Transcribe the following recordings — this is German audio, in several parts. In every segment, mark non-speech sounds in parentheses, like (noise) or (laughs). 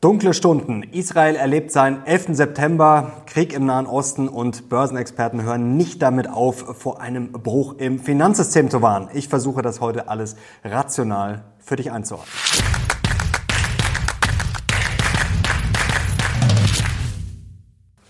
Dunkle Stunden. Israel erlebt seinen 11. September, Krieg im Nahen Osten und Börsenexperten hören nicht damit auf, vor einem Bruch im Finanzsystem zu warnen. Ich versuche das heute alles rational für dich einzuordnen.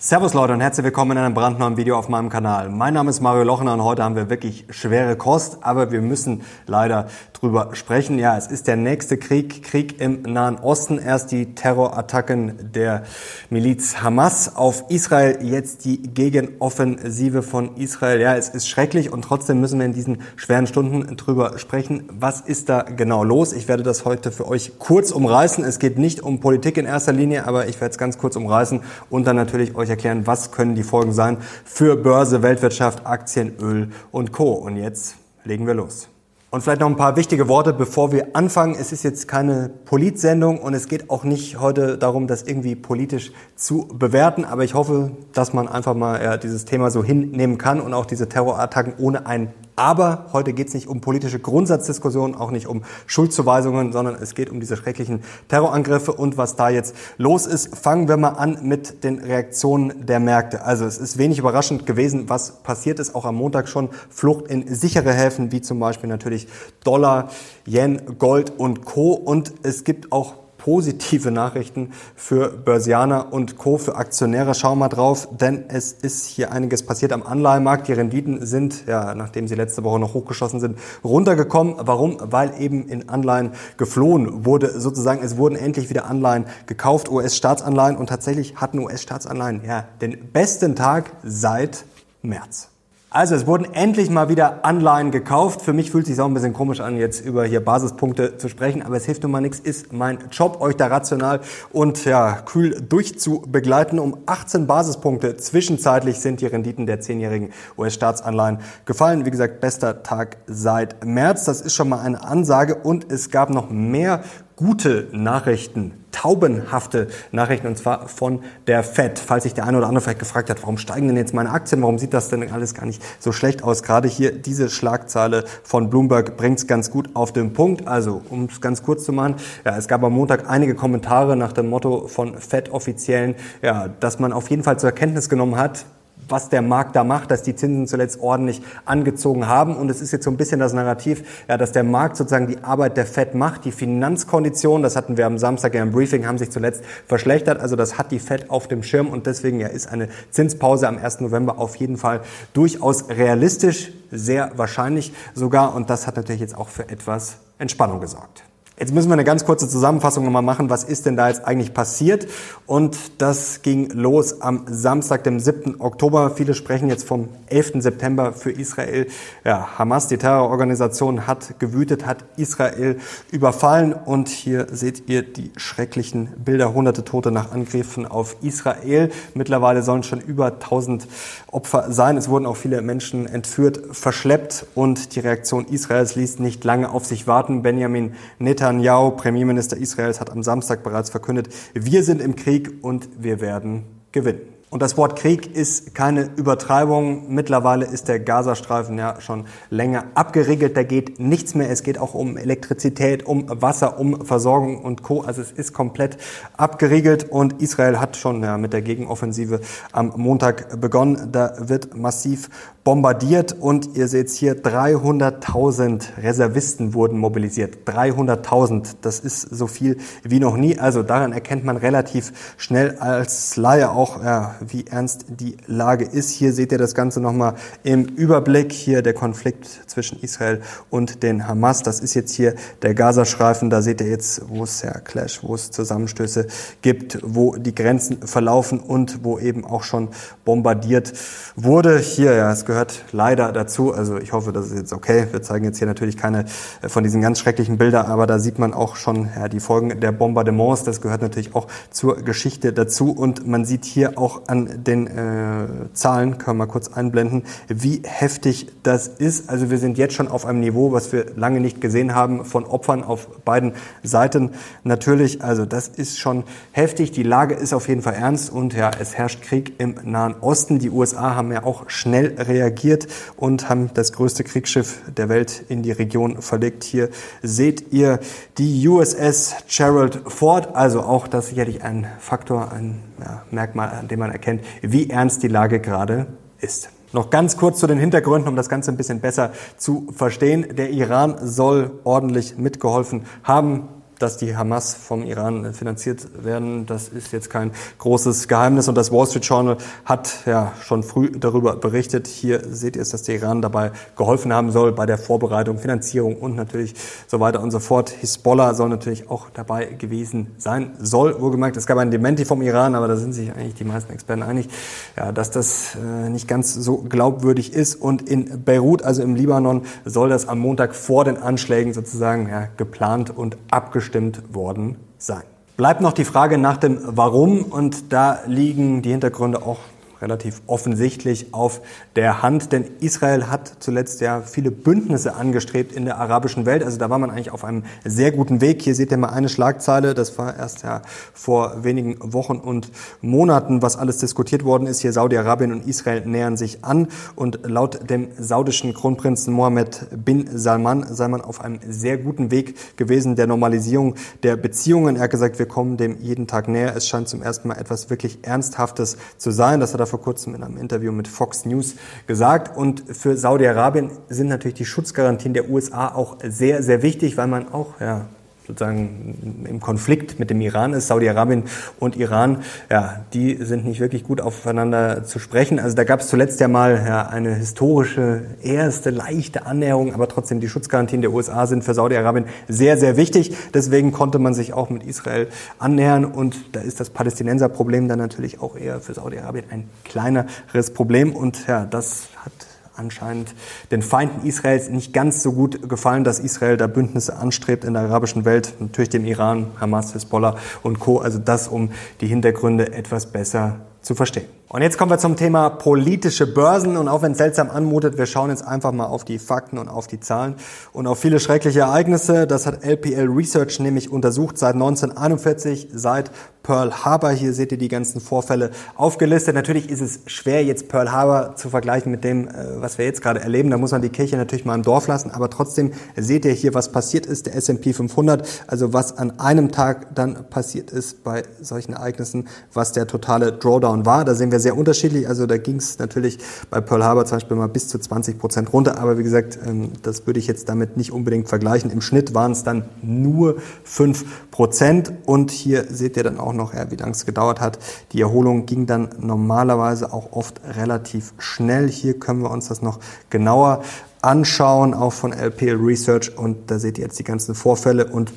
Servus Leute und herzlich willkommen in einem brandneuen Video auf meinem Kanal. Mein Name ist Mario Lochner und heute haben wir wirklich schwere Kost, aber wir müssen leider drüber sprechen. Ja, es ist der nächste Krieg, Krieg im Nahen Osten. Erst die Terrorattacken der Miliz Hamas auf Israel, jetzt die Gegenoffensive von Israel. Ja, es ist schrecklich und trotzdem müssen wir in diesen schweren Stunden drüber sprechen. Was ist da genau los? Ich werde das heute für euch kurz umreißen. Es geht nicht um Politik in erster Linie, aber ich werde es ganz kurz umreißen und dann natürlich euch erklären, was können die Folgen sein für Börse, Weltwirtschaft, Aktien, Öl und Co. Und jetzt legen wir los. Und vielleicht noch ein paar wichtige Worte, bevor wir anfangen. Es ist jetzt keine Politsendung und es geht auch nicht heute darum, das irgendwie politisch zu bewerten. Aber ich hoffe, dass man einfach mal ja, dieses Thema so hinnehmen kann und auch diese Terrorattacken ohne ein aber heute geht es nicht um politische Grundsatzdiskussionen, auch nicht um Schuldzuweisungen, sondern es geht um diese schrecklichen Terrorangriffe und was da jetzt los ist. Fangen wir mal an mit den Reaktionen der Märkte. Also es ist wenig überraschend gewesen, was passiert ist. Auch am Montag schon Flucht in sichere Häfen, wie zum Beispiel natürlich Dollar, Yen, Gold und Co. Und es gibt auch positive Nachrichten für Börsianer und Co., für Aktionäre. Schau mal drauf, denn es ist hier einiges passiert am Anleihenmarkt. Die Renditen sind, ja, nachdem sie letzte Woche noch hochgeschossen sind, runtergekommen. Warum? Weil eben in Anleihen geflohen wurde. Sozusagen, es wurden endlich wieder Anleihen gekauft, US-Staatsanleihen und tatsächlich hatten US-Staatsanleihen, ja, den besten Tag seit März. Also es wurden endlich mal wieder Anleihen gekauft. Für mich fühlt es sich auch ein bisschen komisch an, jetzt über hier Basispunkte zu sprechen, aber es hilft nun mal nichts, ist mein Job, euch da rational und ja, kühl durchzubegleiten. Um 18 Basispunkte zwischenzeitlich sind die Renditen der zehnjährigen US-Staatsanleihen gefallen. Wie gesagt, bester Tag seit März. Das ist schon mal eine Ansage und es gab noch mehr gute Nachrichten, taubenhafte Nachrichten, und zwar von der FED. Falls sich der eine oder andere vielleicht gefragt hat, warum steigen denn jetzt meine Aktien, warum sieht das denn alles gar nicht so schlecht aus? Gerade hier diese Schlagzeile von Bloomberg bringt es ganz gut auf den Punkt. Also, um es ganz kurz zu machen, ja, es gab am Montag einige Kommentare nach dem Motto von FED-Offiziellen, ja, dass man auf jeden Fall zur Erkenntnis genommen hat, was der Markt da macht, dass die Zinsen zuletzt ordentlich angezogen haben. Und es ist jetzt so ein bisschen das Narrativ, ja, dass der Markt sozusagen die Arbeit der Fed macht. Die Finanzkonditionen, das hatten wir am Samstag ja im Briefing, haben sich zuletzt verschlechtert. Also das hat die Fed auf dem Schirm und deswegen ja, ist eine Zinspause am 1. November auf jeden Fall durchaus realistisch, sehr wahrscheinlich sogar. Und das hat natürlich jetzt auch für etwas Entspannung gesorgt. Jetzt müssen wir eine ganz kurze Zusammenfassung nochmal machen. Was ist denn da jetzt eigentlich passiert? Und das ging los am Samstag, dem 7. Oktober. Viele sprechen jetzt vom 11. September für Israel. Ja, Hamas, die Terrororganisation, hat gewütet, hat Israel überfallen. Und hier seht ihr die schrecklichen Bilder. Hunderte Tote nach Angriffen auf Israel. Mittlerweile sollen schon über 1000 Opfer sein. Es wurden auch viele Menschen entführt, verschleppt. Und die Reaktion Israels ließ nicht lange auf sich warten. Benjamin Netanyahu Netanyahu, Premierminister Israels, hat am Samstag bereits verkündet, wir sind im Krieg und wir werden gewinnen. Und das Wort Krieg ist keine Übertreibung. Mittlerweile ist der Gazastreifen ja schon länger abgeriegelt. Da geht nichts mehr. Es geht auch um Elektrizität, um Wasser, um Versorgung und Co. Also es ist komplett abgeriegelt und Israel hat schon ja, mit der Gegenoffensive am Montag begonnen. Da wird massiv bombardiert und ihr seht hier 300.000 Reservisten wurden mobilisiert. 300.000, das ist so viel wie noch nie. Also daran erkennt man relativ schnell als Laie auch, ja, wie ernst die Lage ist. Hier seht ihr das Ganze nochmal im Überblick. Hier der Konflikt zwischen Israel und den Hamas. Das ist jetzt hier der Gazastreifen. Da seht ihr jetzt, wo es ja Clash, wo es Zusammenstöße gibt, wo die Grenzen verlaufen und wo eben auch schon bombardiert wurde. Hier, ja, es gehört leider dazu. Also ich hoffe, das ist jetzt okay. Wir zeigen jetzt hier natürlich keine äh, von diesen ganz schrecklichen Bildern, aber da sieht man auch schon ja, die Folgen der Bombardements. Das gehört natürlich auch zur Geschichte dazu. Und man sieht hier auch an den äh, Zahlen, können wir mal kurz einblenden, wie heftig das ist. Also wir sind jetzt schon auf einem Niveau, was wir lange nicht gesehen haben, von Opfern auf beiden Seiten. Natürlich, also das ist schon heftig. Die Lage ist auf jeden Fall ernst und ja, es herrscht Krieg im Nahen Osten. Die USA haben ja auch schnell reagiert und haben das größte Kriegsschiff der Welt in die Region verlegt. Hier seht ihr die USS Gerald Ford, also auch das sicherlich ein Faktor, ein ja, Merkmal, an dem man erkennt, wie ernst die Lage gerade ist. Noch ganz kurz zu den Hintergründen, um das Ganze ein bisschen besser zu verstehen. Der Iran soll ordentlich mitgeholfen haben dass die Hamas vom Iran finanziert werden, das ist jetzt kein großes Geheimnis. Und das Wall Street Journal hat ja schon früh darüber berichtet. Hier seht ihr es, dass der Iran dabei geholfen haben soll bei der Vorbereitung, Finanzierung und natürlich so weiter und so fort. Hisbollah soll natürlich auch dabei gewesen sein. Soll, wohlgemerkt, es gab ein Dementi vom Iran, aber da sind sich eigentlich die meisten Experten einig, ja, dass das äh, nicht ganz so glaubwürdig ist. Und in Beirut, also im Libanon, soll das am Montag vor den Anschlägen sozusagen ja, geplant und abgestimmt abgestimmt worden sein. Bleibt noch die Frage nach dem Warum und da liegen die Hintergründe auch relativ offensichtlich auf der Hand, denn Israel hat zuletzt ja viele Bündnisse angestrebt in der arabischen Welt. Also da war man eigentlich auf einem sehr guten Weg. Hier seht ihr mal eine Schlagzeile, das war erst ja vor wenigen Wochen und Monaten, was alles diskutiert worden ist. Hier Saudi-Arabien und Israel nähern sich an und laut dem saudischen Kronprinzen Mohammed bin Salman sei man auf einem sehr guten Weg gewesen der Normalisierung der Beziehungen. Er hat gesagt, wir kommen dem jeden Tag näher. Es scheint zum ersten Mal etwas wirklich Ernsthaftes zu sein. Das hat er vor kurzem in einem Interview mit Fox News gesagt. Und für Saudi-Arabien sind natürlich die Schutzgarantien der USA auch sehr, sehr wichtig, weil man auch ja, sozusagen im Konflikt mit dem Iran ist. Saudi-Arabien und Iran, ja, die sind nicht wirklich gut aufeinander zu sprechen. Also da gab es zuletzt ja mal ja, eine historische, erste, leichte Annäherung, aber trotzdem die Schutzgarantien der USA sind für Saudi-Arabien sehr, sehr wichtig. Deswegen konnte man sich auch mit Israel annähern und da ist das Palästinenserproblem dann natürlich auch eher für Saudi-Arabien ein kleineres Problem und ja, das hat anscheinend den Feinden Israels nicht ganz so gut gefallen, dass Israel da Bündnisse anstrebt in der arabischen Welt, natürlich dem Iran, Hamas, Hezbollah und Co. Also das, um die Hintergründe etwas besser zu verstehen. Und jetzt kommen wir zum Thema politische Börsen. Und auch wenn es seltsam anmutet, wir schauen jetzt einfach mal auf die Fakten und auf die Zahlen und auf viele schreckliche Ereignisse. Das hat LPL Research nämlich untersucht seit 1941, seit Pearl Harbor. Hier seht ihr die ganzen Vorfälle aufgelistet. Natürlich ist es schwer, jetzt Pearl Harbor zu vergleichen mit dem, äh, was wir jetzt gerade erleben. Da muss man die Kirche natürlich mal im Dorf lassen. Aber trotzdem seht ihr hier, was passiert ist. Der S&P 500, also was an einem Tag dann passiert ist bei solchen Ereignissen, was der totale Drawdown war. Da sehen wir sehr unterschiedlich. Also da ging es natürlich bei Pearl Harbor zum Beispiel mal bis zu 20 Prozent runter. Aber wie gesagt, ähm, das würde ich jetzt damit nicht unbedingt vergleichen. Im Schnitt waren es dann nur 5 Prozent. Und hier seht ihr dann auch noch, wie lange es gedauert hat. Die Erholung ging dann normalerweise auch oft relativ schnell. Hier können wir uns das noch genauer anschauen, auch von LPL Research. Und da seht ihr jetzt die ganzen Vorfälle und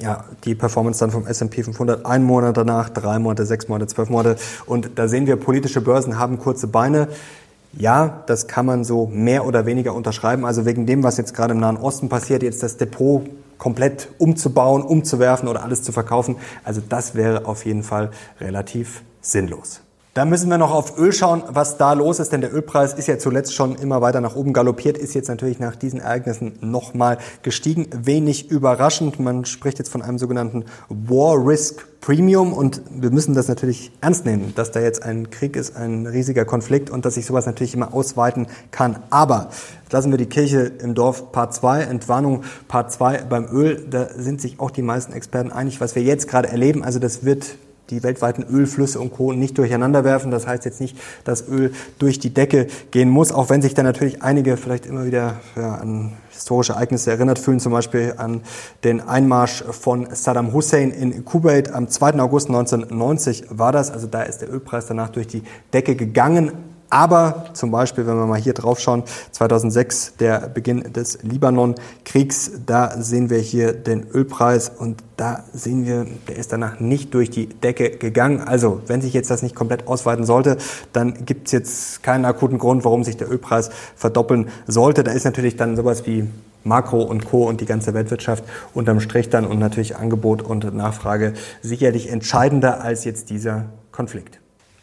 ja, die Performance dann vom S&P 500 ein Monat danach, drei Monate, sechs Monate, zwölf Monate. Und da sehen wir, politische Börsen haben kurze Beine. Ja, das kann man so mehr oder weniger unterschreiben. Also wegen dem, was jetzt gerade im Nahen Osten passiert, jetzt das Depot komplett umzubauen, umzuwerfen oder alles zu verkaufen. Also das wäre auf jeden Fall relativ sinnlos. Da müssen wir noch auf Öl schauen, was da los ist, denn der Ölpreis ist ja zuletzt schon immer weiter nach oben galoppiert, ist jetzt natürlich nach diesen Ereignissen nochmal gestiegen. Wenig überraschend. Man spricht jetzt von einem sogenannten War Risk Premium und wir müssen das natürlich ernst nehmen, dass da jetzt ein Krieg ist, ein riesiger Konflikt und dass sich sowas natürlich immer ausweiten kann. Aber lassen wir die Kirche im Dorf Part 2, Entwarnung Part 2 beim Öl, da sind sich auch die meisten Experten einig, was wir jetzt gerade erleben. Also das wird die weltweiten Ölflüsse und Co. nicht durcheinander werfen. Das heißt jetzt nicht, dass Öl durch die Decke gehen muss, auch wenn sich da natürlich einige vielleicht immer wieder ja, an historische Ereignisse erinnert fühlen, zum Beispiel an den Einmarsch von Saddam Hussein in Kuwait am 2. August 1990 war das. Also da ist der Ölpreis danach durch die Decke gegangen. Aber zum Beispiel, wenn wir mal hier drauf schauen, 2006, der Beginn des Libanon-Kriegs, da sehen wir hier den Ölpreis und da sehen wir, der ist danach nicht durch die Decke gegangen. Also, wenn sich jetzt das nicht komplett ausweiten sollte, dann gibt es jetzt keinen akuten Grund, warum sich der Ölpreis verdoppeln sollte. Da ist natürlich dann sowas wie Makro und Co. und die ganze Weltwirtschaft unterm Strich dann und natürlich Angebot und Nachfrage sicherlich entscheidender als jetzt dieser Konflikt.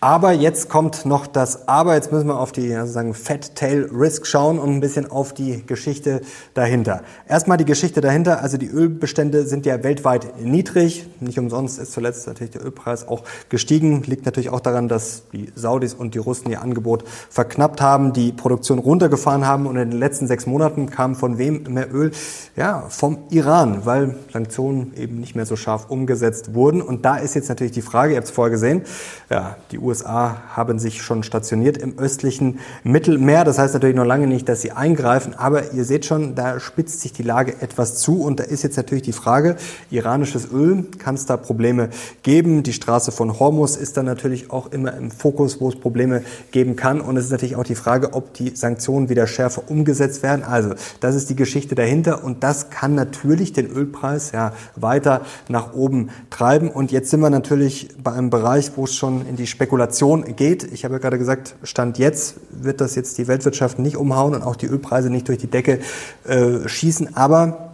Aber jetzt kommt noch das Aber. Jetzt müssen wir auf die sozusagen Fat Tail Risk schauen und ein bisschen auf die Geschichte dahinter. Erstmal die Geschichte dahinter. Also die Ölbestände sind ja weltweit niedrig. Nicht umsonst ist zuletzt natürlich der Ölpreis auch gestiegen. Liegt natürlich auch daran, dass die Saudis und die Russen ihr Angebot verknappt haben, die Produktion runtergefahren haben und in den letzten sechs Monaten kam von wem mehr Öl? Ja, vom Iran, weil Sanktionen eben nicht mehr so scharf umgesetzt wurden. Und da ist jetzt natürlich die Frage, ihr habt es vorher gesehen, ja, die USA USA haben sich schon stationiert im östlichen Mittelmeer. Das heißt natürlich noch lange nicht, dass sie eingreifen, aber ihr seht schon, da spitzt sich die Lage etwas zu und da ist jetzt natürlich die Frage, iranisches Öl, kann es da Probleme geben? Die Straße von Hormuz ist dann natürlich auch immer im Fokus, wo es Probleme geben kann und es ist natürlich auch die Frage, ob die Sanktionen wieder schärfer umgesetzt werden. Also, das ist die Geschichte dahinter und das kann natürlich den Ölpreis ja weiter nach oben treiben und jetzt sind wir natürlich bei einem Bereich, wo es schon in die Spekulation Spekulation geht. Ich habe ja gerade gesagt, Stand jetzt wird das jetzt die Weltwirtschaft nicht umhauen und auch die Ölpreise nicht durch die Decke äh, schießen. Aber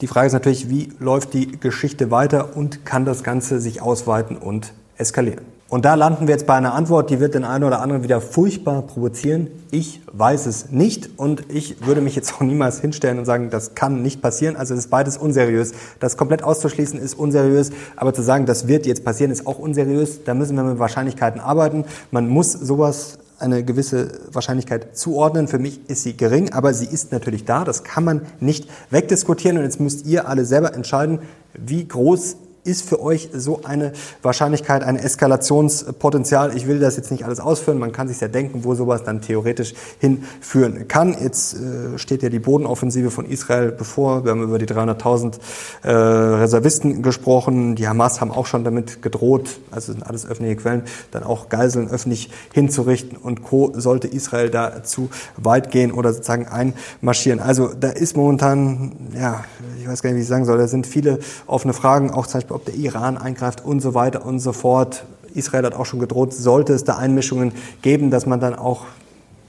die Frage ist natürlich, wie läuft die Geschichte weiter und kann das Ganze sich ausweiten und eskalieren? Und da landen wir jetzt bei einer Antwort, die wird den einen oder anderen wieder furchtbar provozieren. Ich weiß es nicht und ich würde mich jetzt (laughs) auch niemals hinstellen und sagen, das kann nicht passieren. Also es ist beides unseriös. Das komplett auszuschließen ist unseriös, aber zu sagen, das wird jetzt passieren, ist auch unseriös. Da müssen wir mit Wahrscheinlichkeiten arbeiten. Man muss sowas eine gewisse Wahrscheinlichkeit zuordnen. Für mich ist sie gering, aber sie ist natürlich da. Das kann man nicht wegdiskutieren und jetzt müsst ihr alle selber entscheiden, wie groß ist für euch so eine Wahrscheinlichkeit, ein Eskalationspotenzial? Ich will das jetzt nicht alles ausführen, man kann sich ja denken, wo sowas dann theoretisch hinführen kann. Jetzt äh, steht ja die Bodenoffensive von Israel bevor. Wir haben über die 300.000 äh, Reservisten gesprochen. Die Hamas haben auch schon damit gedroht, also sind alles öffentliche Quellen, dann auch Geiseln öffentlich hinzurichten und Co. sollte Israel da zu weit gehen oder sozusagen einmarschieren. Also da ist momentan, ja, ich weiß gar nicht, wie ich sagen soll, da sind viele offene Fragen, auch zum Beispiel ob der Iran eingreift und so weiter und so fort. Israel hat auch schon gedroht, sollte es da Einmischungen geben, dass man dann auch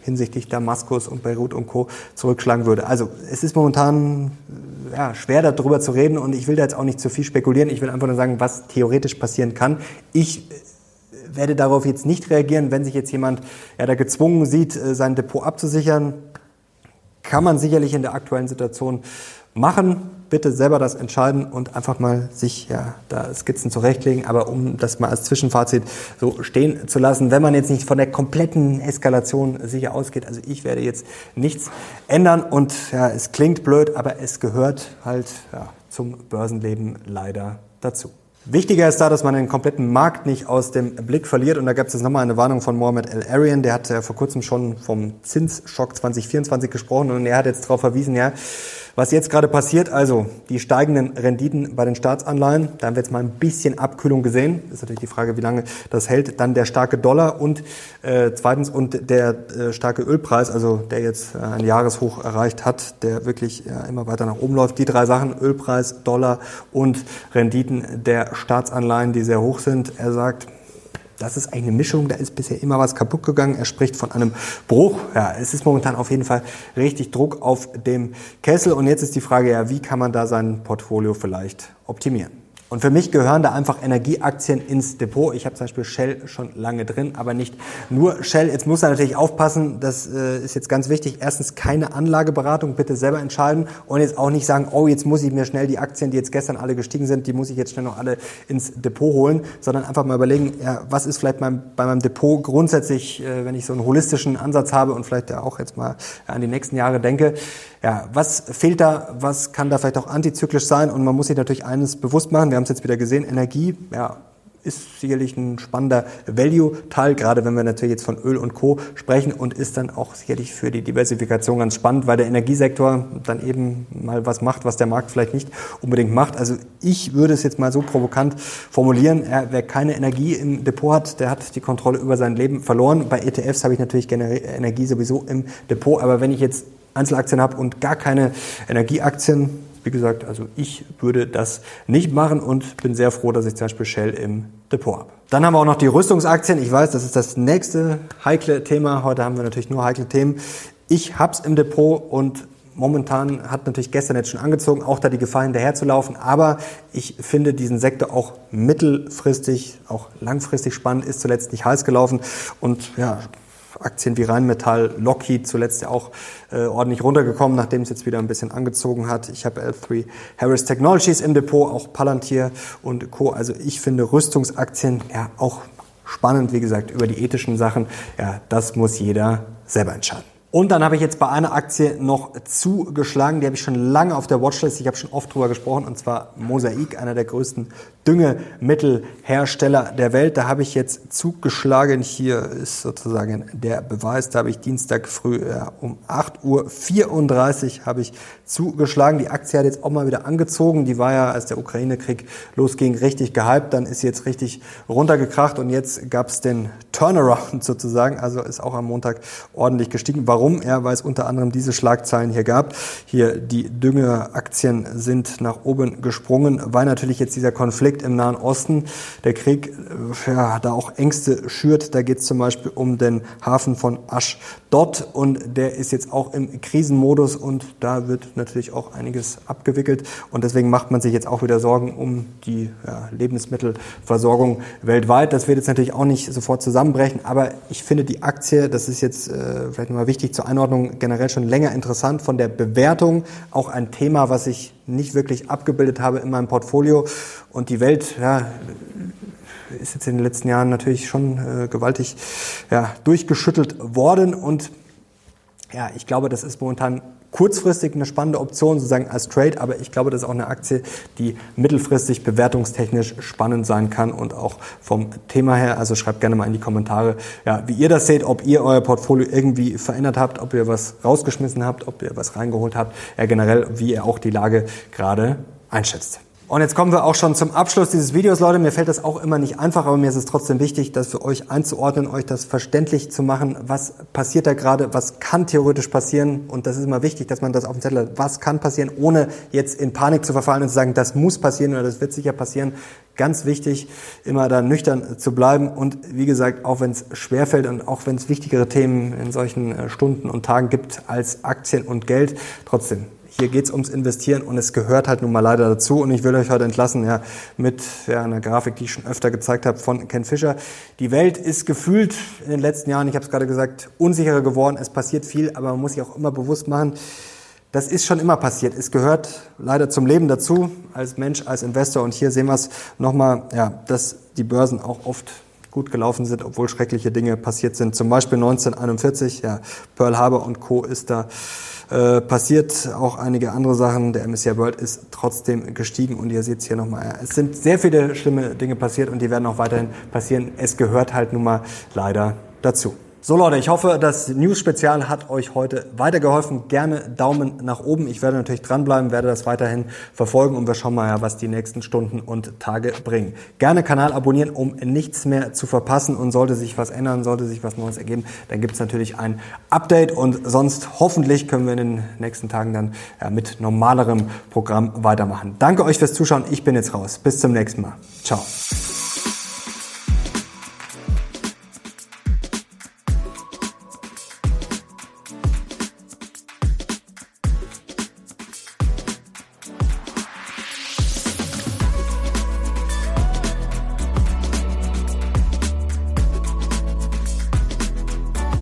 hinsichtlich Damaskus und Beirut und Co. zurückschlagen würde. Also es ist momentan ja, schwer darüber zu reden und ich will da jetzt auch nicht zu viel spekulieren. Ich will einfach nur sagen, was theoretisch passieren kann. Ich äh, werde darauf jetzt nicht reagieren, wenn sich jetzt jemand ja, da gezwungen sieht, äh, sein Depot abzusichern. Kann man sicherlich in der aktuellen Situation machen bitte selber das entscheiden und einfach mal sich ja da Skizzen zurechtlegen, aber um das mal als Zwischenfazit so stehen zu lassen, wenn man jetzt nicht von der kompletten Eskalation sicher ausgeht, also ich werde jetzt nichts ändern und ja, es klingt blöd, aber es gehört halt ja, zum Börsenleben leider dazu. Wichtiger ist da, dass man den kompletten Markt nicht aus dem Blick verliert. Und da gab es jetzt nochmal eine Warnung von Mohamed El Arian. Der hat ja vor kurzem schon vom Zinsschock 2024 gesprochen und er hat jetzt darauf verwiesen, ja, was jetzt gerade passiert, also die steigenden Renditen bei den Staatsanleihen, da haben wir jetzt mal ein bisschen Abkühlung gesehen. Ist natürlich die Frage, wie lange das hält. Dann der starke Dollar und äh, zweitens und der äh, starke Ölpreis, also der jetzt äh, ein Jahreshoch erreicht hat, der wirklich ja, immer weiter nach oben läuft. Die drei Sachen, Ölpreis, Dollar und Renditen der Staatsanleihen, die sehr hoch sind. Er sagt, das ist eine Mischung, da ist bisher immer was kaputt gegangen. Er spricht von einem Bruch. Ja, es ist momentan auf jeden Fall richtig Druck auf dem Kessel. Und jetzt ist die Frage, ja, wie kann man da sein Portfolio vielleicht optimieren? Und für mich gehören da einfach Energieaktien ins Depot. Ich habe zum Beispiel Shell schon lange drin, aber nicht nur Shell. Jetzt muss er natürlich aufpassen, das äh, ist jetzt ganz wichtig. Erstens keine Anlageberatung, bitte selber entscheiden und jetzt auch nicht sagen, oh, jetzt muss ich mir schnell die Aktien, die jetzt gestern alle gestiegen sind, die muss ich jetzt schnell noch alle ins Depot holen, sondern einfach mal überlegen, ja, was ist vielleicht mein, bei meinem Depot grundsätzlich, äh, wenn ich so einen holistischen Ansatz habe und vielleicht auch jetzt mal an die nächsten Jahre denke, ja, was fehlt da, was kann da vielleicht auch antizyklisch sein und man muss sich natürlich eines bewusst machen, wir haben es jetzt wieder gesehen, Energie, ja, ist sicherlich ein spannender Value-Teil, gerade wenn wir natürlich jetzt von Öl und Co. sprechen und ist dann auch sicherlich für die Diversifikation ganz spannend, weil der Energiesektor dann eben mal was macht, was der Markt vielleicht nicht unbedingt macht. Also ich würde es jetzt mal so provokant formulieren, ja, wer keine Energie im Depot hat, der hat die Kontrolle über sein Leben verloren. Bei ETFs habe ich natürlich Energie sowieso im Depot, aber wenn ich jetzt Einzelaktien habe und gar keine Energieaktien. Wie gesagt, also ich würde das nicht machen und bin sehr froh, dass ich zum Beispiel Shell im Depot habe. Dann haben wir auch noch die Rüstungsaktien. Ich weiß, das ist das nächste heikle Thema. Heute haben wir natürlich nur heikle Themen. Ich habe es im Depot und momentan hat natürlich gestern jetzt schon angezogen, auch da die Gefahr hinterher zu laufen. Aber ich finde diesen Sektor auch mittelfristig, auch langfristig spannend, ist zuletzt nicht heiß gelaufen. Und ja, Aktien wie Rheinmetall, Lockheed zuletzt ja auch äh, ordentlich runtergekommen, nachdem es jetzt wieder ein bisschen angezogen hat. Ich habe L3 Harris Technologies im Depot, auch Palantir und Co. Also ich finde Rüstungsaktien ja auch spannend, wie gesagt, über die ethischen Sachen. Ja, das muss jeder selber entscheiden. Und dann habe ich jetzt bei einer Aktie noch zugeschlagen, die habe ich schon lange auf der Watchlist, ich habe schon oft drüber gesprochen, und zwar Mosaik, einer der größten Düngemittelhersteller der Welt. Da habe ich jetzt zugeschlagen, hier ist sozusagen der Beweis, da habe ich Dienstag früh ja, um 8.34 Uhr habe ich zugeschlagen. Die Aktie hat jetzt auch mal wieder angezogen, die war ja, als der Ukraine-Krieg losging, richtig gehypt, dann ist sie jetzt richtig runtergekracht und jetzt gab es den Turnaround (laughs) sozusagen, also ist auch am Montag ordentlich gestiegen. Warum? Warum? Ja, weil es unter anderem diese Schlagzeilen hier gab. Hier die Düngeaktien sind nach oben gesprungen, weil natürlich jetzt dieser Konflikt im Nahen Osten, der Krieg, äh, ja, da auch Ängste schürt. Da geht es zum Beispiel um den Hafen von Aschdod und der ist jetzt auch im Krisenmodus und da wird natürlich auch einiges abgewickelt und deswegen macht man sich jetzt auch wieder Sorgen um die ja, Lebensmittelversorgung weltweit. Das wird jetzt natürlich auch nicht sofort zusammenbrechen, aber ich finde die Aktie, das ist jetzt äh, vielleicht nochmal wichtig zur Einordnung generell schon länger interessant. Von der Bewertung auch ein Thema, was ich nicht wirklich abgebildet habe in meinem Portfolio. Und die Welt, ja, ist jetzt in den letzten Jahren natürlich schon äh, gewaltig ja, durchgeschüttelt worden. Und ja, ich glaube, das ist momentan kurzfristig eine spannende Option sozusagen als Trade, aber ich glaube, das ist auch eine Aktie, die mittelfristig bewertungstechnisch spannend sein kann und auch vom Thema her. Also schreibt gerne mal in die Kommentare, ja, wie ihr das seht, ob ihr euer Portfolio irgendwie verändert habt, ob ihr was rausgeschmissen habt, ob ihr was reingeholt habt, ja generell, wie ihr auch die Lage gerade einschätzt. Und jetzt kommen wir auch schon zum Abschluss dieses Videos, Leute. Mir fällt das auch immer nicht einfach, aber mir ist es trotzdem wichtig, das für euch einzuordnen, euch das verständlich zu machen. Was passiert da gerade? Was kann theoretisch passieren? Und das ist immer wichtig, dass man das auf dem Zettel hat. Was kann passieren, ohne jetzt in Panik zu verfallen und zu sagen, das muss passieren oder das wird sicher passieren. Ganz wichtig, immer da nüchtern zu bleiben. Und wie gesagt, auch wenn es schwerfällt und auch wenn es wichtigere Themen in solchen äh, Stunden und Tagen gibt als Aktien und Geld, trotzdem hier geht es ums Investieren und es gehört halt nun mal leider dazu. Und ich will euch heute entlassen ja, mit ja, einer Grafik, die ich schon öfter gezeigt habe von Ken Fischer. Die Welt ist gefühlt in den letzten Jahren, ich habe es gerade gesagt, unsicherer geworden. Es passiert viel, aber man muss sich auch immer bewusst machen, das ist schon immer passiert. Es gehört leider zum Leben dazu, als Mensch, als Investor. Und hier sehen wir es nochmal, ja, dass die Börsen auch oft gut gelaufen sind, obwohl schreckliche Dinge passiert sind. Zum Beispiel 1941, ja, Pearl Harbor und Co. ist da äh, passiert auch einige andere Sachen. Der MSCI World ist trotzdem gestiegen und ihr seht es hier nochmal. Es sind sehr viele schlimme Dinge passiert und die werden auch weiterhin passieren. Es gehört halt nun mal leider dazu. So Leute, ich hoffe, das News-Spezial hat euch heute weitergeholfen. Gerne Daumen nach oben. Ich werde natürlich dranbleiben, werde das weiterhin verfolgen und wir schauen mal, was die nächsten Stunden und Tage bringen. Gerne Kanal abonnieren, um nichts mehr zu verpassen und sollte sich was ändern, sollte sich was Neues ergeben, dann gibt es natürlich ein Update und sonst hoffentlich können wir in den nächsten Tagen dann ja, mit normalerem Programm weitermachen. Danke euch fürs Zuschauen. Ich bin jetzt raus. Bis zum nächsten Mal. Ciao.